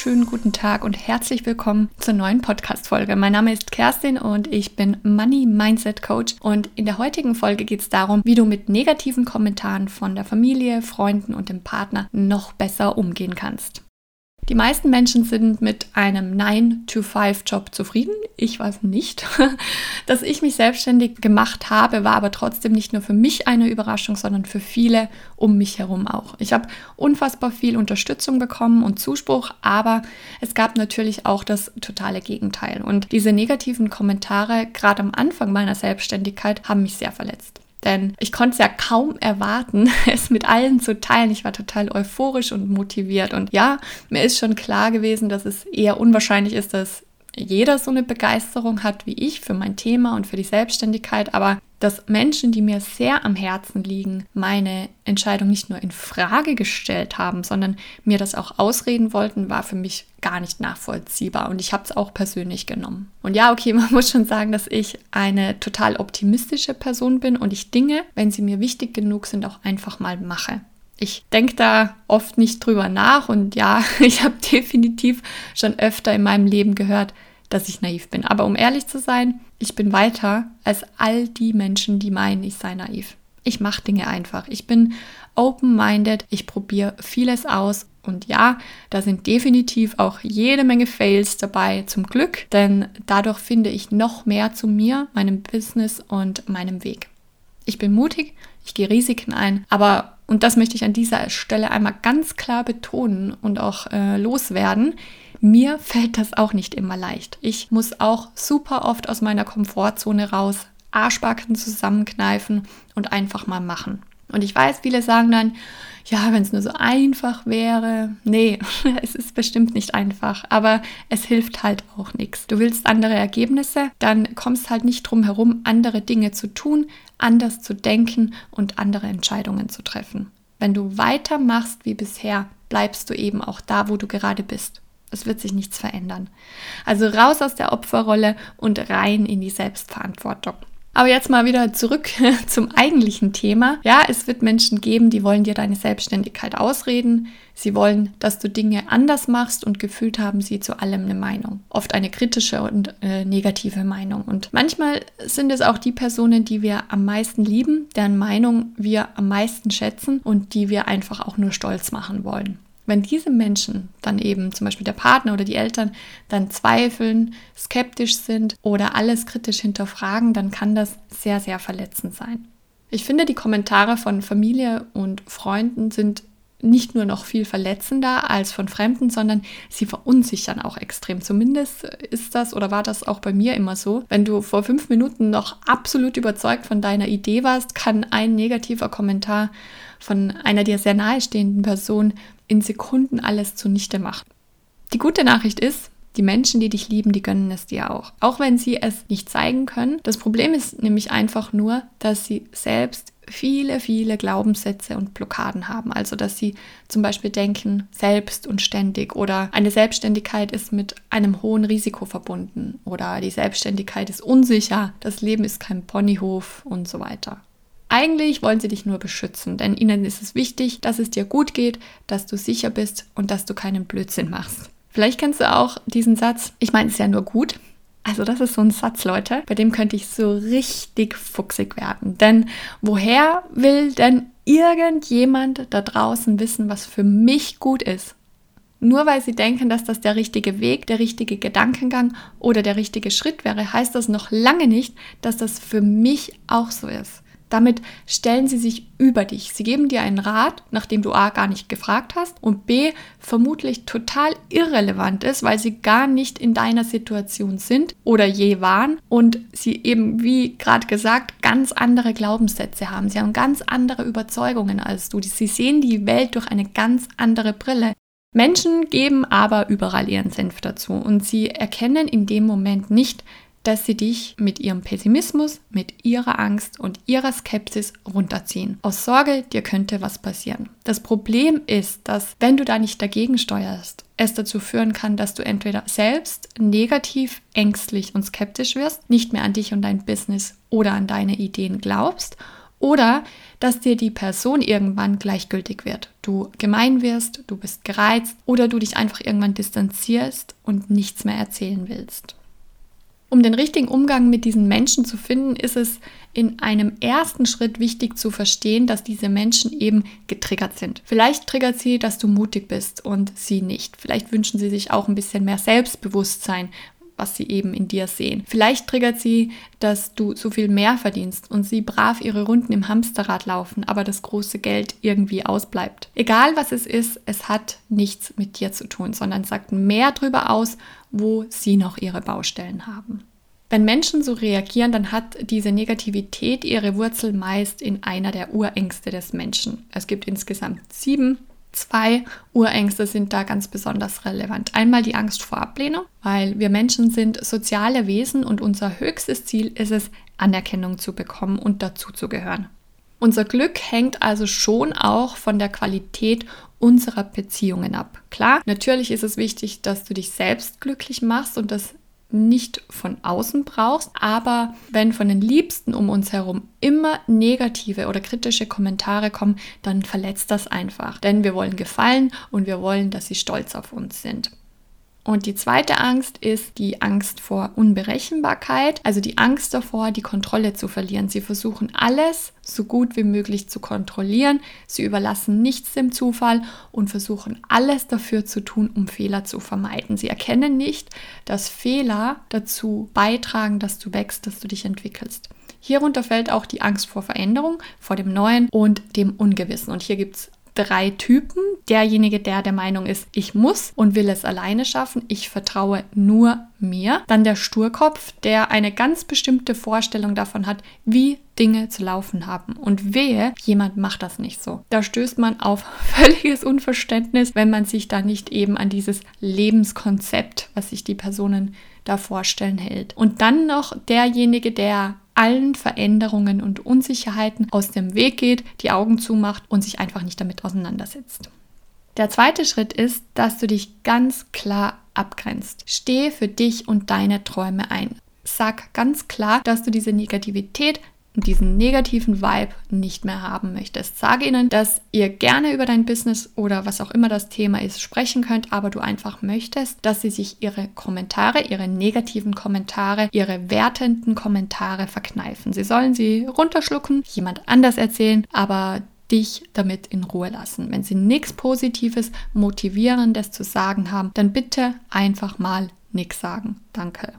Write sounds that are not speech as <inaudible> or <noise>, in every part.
wunderschönen guten Tag und herzlich willkommen zur neuen Podcast-Folge. Mein Name ist Kerstin und ich bin Money Mindset Coach. Und in der heutigen Folge geht es darum, wie du mit negativen Kommentaren von der Familie, Freunden und dem Partner noch besser umgehen kannst. Die meisten Menschen sind mit einem 9-to-5-Job zufrieden. Ich weiß nicht. <laughs> Dass ich mich selbstständig gemacht habe, war aber trotzdem nicht nur für mich eine Überraschung, sondern für viele um mich herum auch. Ich habe unfassbar viel Unterstützung bekommen und Zuspruch, aber es gab natürlich auch das totale Gegenteil. Und diese negativen Kommentare, gerade am Anfang meiner Selbstständigkeit, haben mich sehr verletzt. Denn ich konnte es ja kaum erwarten, <laughs> es mit allen zu teilen. Ich war total euphorisch und motiviert. Und ja, mir ist schon klar gewesen, dass es eher unwahrscheinlich ist, dass jeder so eine Begeisterung hat wie ich für mein Thema und für die Selbstständigkeit, aber dass Menschen, die mir sehr am Herzen liegen, meine Entscheidung nicht nur in Frage gestellt haben, sondern mir das auch ausreden wollten, war für mich gar nicht nachvollziehbar und ich habe es auch persönlich genommen. Und ja, okay, <laughs> man muss schon sagen, dass ich eine total optimistische Person bin und ich Dinge, wenn sie mir wichtig genug sind, auch einfach mal mache. Ich denke da oft nicht drüber nach und ja, <laughs> ich habe definitiv schon öfter in meinem Leben gehört, dass ich naiv bin. Aber um ehrlich zu sein, ich bin weiter als all die Menschen, die meinen, ich sei naiv. Ich mache Dinge einfach. Ich bin open-minded. Ich probiere vieles aus. Und ja, da sind definitiv auch jede Menge Fails dabei, zum Glück, denn dadurch finde ich noch mehr zu mir, meinem Business und meinem Weg. Ich bin mutig, ich gehe Risiken ein, aber, und das möchte ich an dieser Stelle einmal ganz klar betonen und auch äh, loswerden, mir fällt das auch nicht immer leicht. Ich muss auch super oft aus meiner Komfortzone raus, Arschbacken zusammenkneifen und einfach mal machen. Und ich weiß, viele sagen dann, ja, wenn es nur so einfach wäre. Nee, <laughs> es ist bestimmt nicht einfach, aber es hilft halt auch nichts. Du willst andere Ergebnisse, dann kommst halt nicht drum herum, andere Dinge zu tun, anders zu denken und andere Entscheidungen zu treffen. Wenn du weitermachst wie bisher, bleibst du eben auch da, wo du gerade bist. Es wird sich nichts verändern. Also raus aus der Opferrolle und rein in die Selbstverantwortung. Aber jetzt mal wieder zurück <laughs> zum eigentlichen Thema. Ja, es wird Menschen geben, die wollen dir deine Selbstständigkeit ausreden. Sie wollen, dass du Dinge anders machst und gefühlt haben sie zu allem eine Meinung. Oft eine kritische und äh, negative Meinung. Und manchmal sind es auch die Personen, die wir am meisten lieben, deren Meinung wir am meisten schätzen und die wir einfach auch nur stolz machen wollen. Wenn diese Menschen dann eben, zum Beispiel der Partner oder die Eltern, dann zweifeln, skeptisch sind oder alles kritisch hinterfragen, dann kann das sehr, sehr verletzend sein. Ich finde, die Kommentare von Familie und Freunden sind nicht nur noch viel verletzender als von Fremden, sondern sie verunsichern auch extrem. Zumindest ist das oder war das auch bei mir immer so. Wenn du vor fünf Minuten noch absolut überzeugt von deiner Idee warst, kann ein negativer Kommentar von einer dir sehr nahestehenden Person in Sekunden alles zunichte machen. Die gute Nachricht ist, die Menschen, die dich lieben, die gönnen es dir auch. Auch wenn sie es nicht zeigen können. Das Problem ist nämlich einfach nur, dass sie selbst viele, viele Glaubenssätze und Blockaden haben. Also, dass sie zum Beispiel denken, selbst und ständig oder eine Selbstständigkeit ist mit einem hohen Risiko verbunden oder die Selbstständigkeit ist unsicher, das Leben ist kein Ponyhof und so weiter. Eigentlich wollen sie dich nur beschützen, denn ihnen ist es wichtig, dass es dir gut geht, dass du sicher bist und dass du keinen Blödsinn machst. Vielleicht kennst du auch diesen Satz, ich meine es ja nur gut. Also das ist so ein Satz, Leute, bei dem könnte ich so richtig fuchsig werden. Denn woher will denn irgendjemand da draußen wissen, was für mich gut ist? Nur weil sie denken, dass das der richtige Weg, der richtige Gedankengang oder der richtige Schritt wäre, heißt das noch lange nicht, dass das für mich auch so ist. Damit stellen sie sich über dich. Sie geben dir einen Rat, nachdem du A gar nicht gefragt hast und B vermutlich total irrelevant ist, weil sie gar nicht in deiner Situation sind oder je waren und sie eben, wie gerade gesagt, ganz andere Glaubenssätze haben. Sie haben ganz andere Überzeugungen als du. Sie sehen die Welt durch eine ganz andere Brille. Menschen geben aber überall ihren Senf dazu und sie erkennen in dem Moment nicht, dass sie dich mit ihrem Pessimismus, mit ihrer Angst und ihrer Skepsis runterziehen. Aus Sorge, dir könnte was passieren. Das Problem ist, dass wenn du da nicht dagegen steuerst, es dazu führen kann, dass du entweder selbst negativ, ängstlich und skeptisch wirst, nicht mehr an dich und dein Business oder an deine Ideen glaubst Oder dass dir die Person irgendwann gleichgültig wird. Du gemein wirst, du bist gereizt oder du dich einfach irgendwann distanzierst und nichts mehr erzählen willst. Um den richtigen Umgang mit diesen Menschen zu finden, ist es in einem ersten Schritt wichtig zu verstehen, dass diese Menschen eben getriggert sind. Vielleicht triggert sie, dass du mutig bist und sie nicht. Vielleicht wünschen sie sich auch ein bisschen mehr Selbstbewusstsein, was sie eben in dir sehen. Vielleicht triggert sie, dass du so viel mehr verdienst und sie brav ihre Runden im Hamsterrad laufen, aber das große Geld irgendwie ausbleibt. Egal was es ist, es hat nichts mit dir zu tun, sondern sagt mehr darüber aus, wo sie noch ihre Baustellen haben. Wenn Menschen so reagieren, dann hat diese Negativität ihre Wurzel meist in einer der Urängste des Menschen. Es gibt insgesamt sieben Zwei Urängste sind da ganz besonders relevant. Einmal die Angst vor Ablehnung, weil wir Menschen sind soziale Wesen und unser höchstes Ziel ist es, Anerkennung zu bekommen und dazu zu gehören. Unser Glück hängt also schon auch von der Qualität unserer Beziehungen ab. Klar, natürlich ist es wichtig, dass du dich selbst glücklich machst und das nicht von außen brauchst, aber wenn von den Liebsten um uns herum immer negative oder kritische Kommentare kommen, dann verletzt das einfach. Denn wir wollen gefallen und wir wollen, dass sie stolz auf uns sind. Und die zweite Angst ist die Angst vor Unberechenbarkeit, also die Angst davor, die Kontrolle zu verlieren. Sie versuchen alles so gut wie möglich zu kontrollieren, sie überlassen nichts dem Zufall und versuchen alles dafür zu tun, um Fehler zu vermeiden. Sie erkennen nicht, dass Fehler dazu beitragen, dass du wächst, dass du dich entwickelst. Hierunter fällt auch die Angst vor Veränderung, vor dem Neuen und dem Ungewissen. Und hier gibt es drei Typen. Derjenige, der der Meinung ist, ich muss und will es alleine schaffen, ich vertraue nur mir. Dann der Sturkopf, der eine ganz bestimmte Vorstellung davon hat, wie Dinge zu laufen haben. Und wehe, jemand macht das nicht so. Da stößt man auf <laughs> völliges Unverständnis, wenn man sich da nicht eben an dieses Lebenskonzept, was sich die Personen da vorstellen, hält. Und dann noch derjenige, der allen Veränderungen und Unsicherheiten aus dem Weg geht, die Augen zumacht und sich einfach nicht damit auseinandersetzt. Der zweite Schritt ist, dass du dich ganz klar abgrenzt. Stehe für dich und deine Träume ein. Sag ganz klar, dass du diese Negativität diesen negativen Vibe nicht mehr haben möchtest. Sage ihnen, dass ihr gerne über dein Business oder was auch immer das Thema ist sprechen könnt, aber du einfach möchtest, dass sie sich ihre Kommentare, ihre negativen Kommentare, ihre wertenden Kommentare verkneifen. Sie sollen sie runterschlucken, jemand anders erzählen, aber dich damit in Ruhe lassen. Wenn sie nichts Positives, Motivierendes zu sagen haben, dann bitte einfach mal nichts sagen. Danke.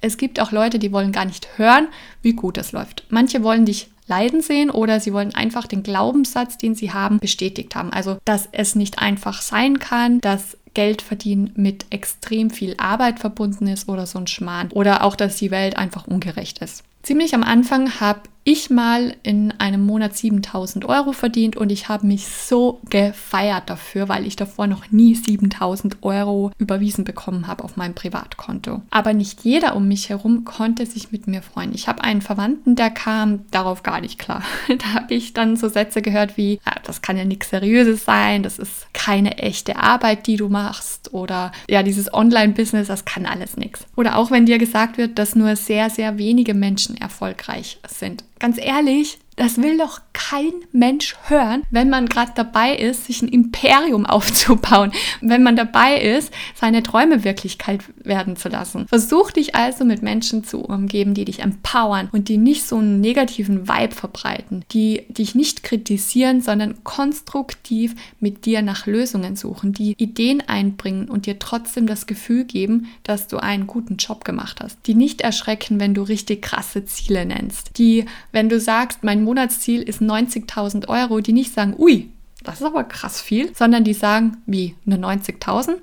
Es gibt auch Leute, die wollen gar nicht hören, wie gut es läuft. Manche wollen dich leiden sehen oder sie wollen einfach den Glaubenssatz, den sie haben, bestätigt haben. Also, dass es nicht einfach sein kann, dass Geld verdienen mit extrem viel Arbeit verbunden ist oder so ein Schmarrn. Oder auch, dass die Welt einfach ungerecht ist. Ziemlich am Anfang habe ich mal in einem Monat 7000 Euro verdient und ich habe mich so gefeiert dafür, weil ich davor noch nie 7000 Euro überwiesen bekommen habe auf meinem Privatkonto. Aber nicht jeder um mich herum konnte sich mit mir freuen. Ich habe einen Verwandten, der kam darauf gar nicht klar. <laughs> Da habe ich dann so Sätze gehört wie, ja, das kann ja nichts Seriöses sein, das ist keine echte Arbeit, die du machst oder ja, dieses Online-Business, das kann alles nichts. Oder auch wenn dir gesagt wird, dass nur sehr, sehr wenige Menschen erfolgreich sind. Ganz ehrlich, das will doch kein Mensch hören, wenn man gerade dabei ist, sich ein Imperium <laughs> aufzubauen, wenn man dabei ist, seine Träume Wirklichkeit werden zu lassen. Versuch dich also mit Menschen zu umgeben, die dich empowern und die nicht so einen negativen Vibe verbreiten, die dich nicht kritisieren, sondern konstruktiv mit dir nach Lösungen suchen, die Ideen einbringen und dir trotzdem das Gefühl geben, dass du einen guten Job gemacht hast, die nicht erschrecken, wenn du richtig krasse Ziele nennst, die, wenn du sagst, mein Monatsziel ist 90.000 Euro, die nicht sagen, ui, das ist aber krass viel, sondern die sagen, wie, eine 90.000?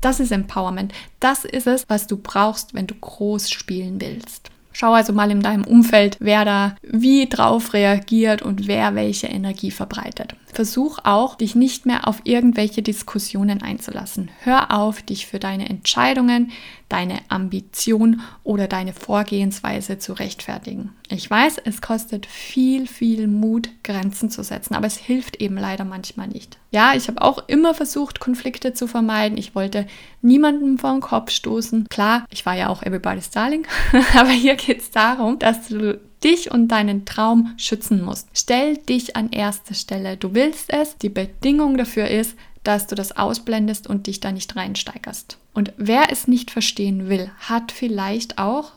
Das ist Empowerment. Das ist es, was du brauchst, wenn du groß spielen willst. Schau also mal in deinem Umfeld, wer da wie drauf reagiert und wer welche Energie verbreitet. Versuch auch, dich nicht mehr auf irgendwelche Diskussionen einzulassen. Hör auf, dich für deine Entscheidungen deine Ambition oder deine Vorgehensweise zu rechtfertigen. Ich weiß, es kostet viel, viel Mut, Grenzen zu setzen, aber es hilft eben leider manchmal nicht. Ja, ich habe auch immer versucht, Konflikte zu vermeiden. Ich wollte niemandem vor den Kopf stoßen. Klar, ich war ja auch Everybody's Darling, <laughs> aber hier geht es darum, dass du dich und deinen Traum schützen musst. Stell dich an erste Stelle. Du willst es. Die Bedingung dafür ist, dass du das ausblendest und dich da nicht reinsteigerst. Und wer es nicht verstehen will, hat vielleicht auch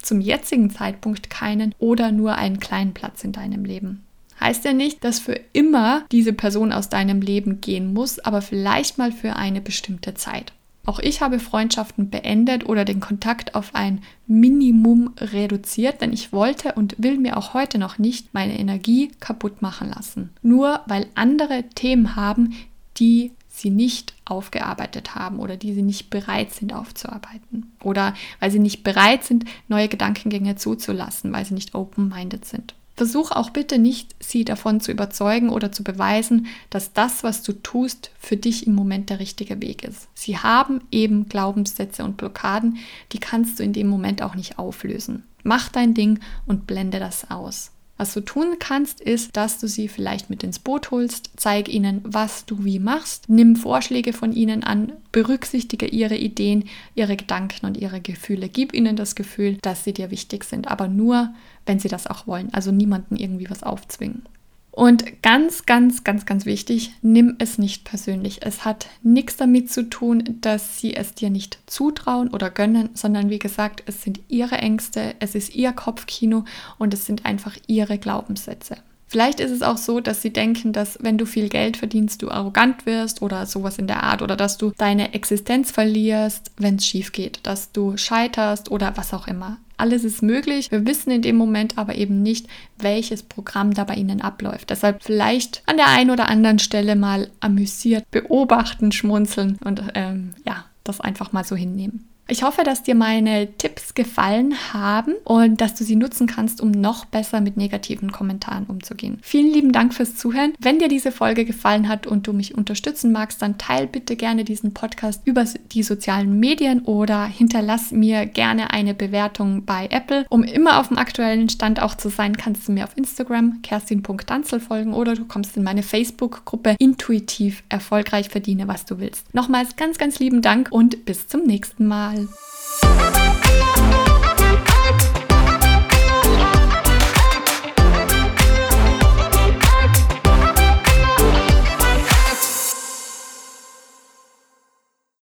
zum jetzigen Zeitpunkt keinen oder nur einen kleinen Platz in deinem Leben. Heißt ja nicht, dass für immer diese Person aus deinem Leben gehen muss, aber vielleicht mal für eine bestimmte Zeit. Auch ich habe Freundschaften beendet oder den Kontakt auf ein Minimum reduziert, denn ich wollte und will mir auch heute noch nicht meine Energie kaputt machen lassen. Nur weil andere Themen haben, die sie nicht aufgearbeitet haben oder die sie nicht bereit sind aufzuarbeiten. Oder weil sie nicht bereit sind, neue Gedankengänge zuzulassen, weil sie nicht open-minded sind. Versuch auch bitte nicht, sie davon zu überzeugen oder zu beweisen, dass das, was du tust, für dich im Moment der richtige Weg ist. Sie haben eben Glaubenssätze und Blockaden, die kannst du in dem Moment auch nicht auflösen. Mach dein Ding und blende das aus. Was du tun kannst, ist, dass du sie vielleicht mit ins Boot holst, zeig ihnen, was du wie machst, nimm Vorschläge von ihnen an, berücksichtige ihre Ideen, ihre Gedanken und ihre Gefühle. Gib ihnen das Gefühl, dass sie dir wichtig sind, aber nur, wenn sie das auch wollen. Also niemanden irgendwie was aufzwingen. Und ganz, ganz, ganz, ganz wichtig, nimm es nicht persönlich. Es hat nichts damit zu tun, dass sie es dir nicht zutrauen oder gönnen, sondern wie gesagt, es sind ihre Ängste, es ist ihr Kopfkino und es sind einfach ihre Glaubenssätze. Vielleicht ist es auch so, dass sie denken, dass wenn du viel Geld verdienst, du arrogant wirst oder sowas in der Art oder dass du deine Existenz verlierst, wenn es schief geht, dass du scheiterst oder was auch immer. Alles ist möglich. Wir wissen in dem Moment aber eben nicht, welches Programm da bei Ihnen abläuft. Deshalb vielleicht an der einen oder anderen Stelle mal amüsiert beobachten, schmunzeln und ähm, ja, das einfach mal so hinnehmen. Ich hoffe, dass dir meine Tipps gefallen haben und dass du sie nutzen kannst, um noch besser mit negativen Kommentaren umzugehen. Vielen lieben Dank fürs Zuhören. Wenn dir diese Folge gefallen hat und du mich unterstützen magst, dann teil bitte gerne diesen Podcast über die sozialen Medien oder hinterlass mir gerne eine Bewertung bei Apple. Um immer auf dem aktuellen Stand auch zu sein, kannst du mir auf Instagram kerstin.danzel folgen oder du kommst in meine Facebook-Gruppe Intuitiv erfolgreich verdiene, was du willst. Nochmals ganz, ganz lieben Dank und bis zum nächsten Mal. Música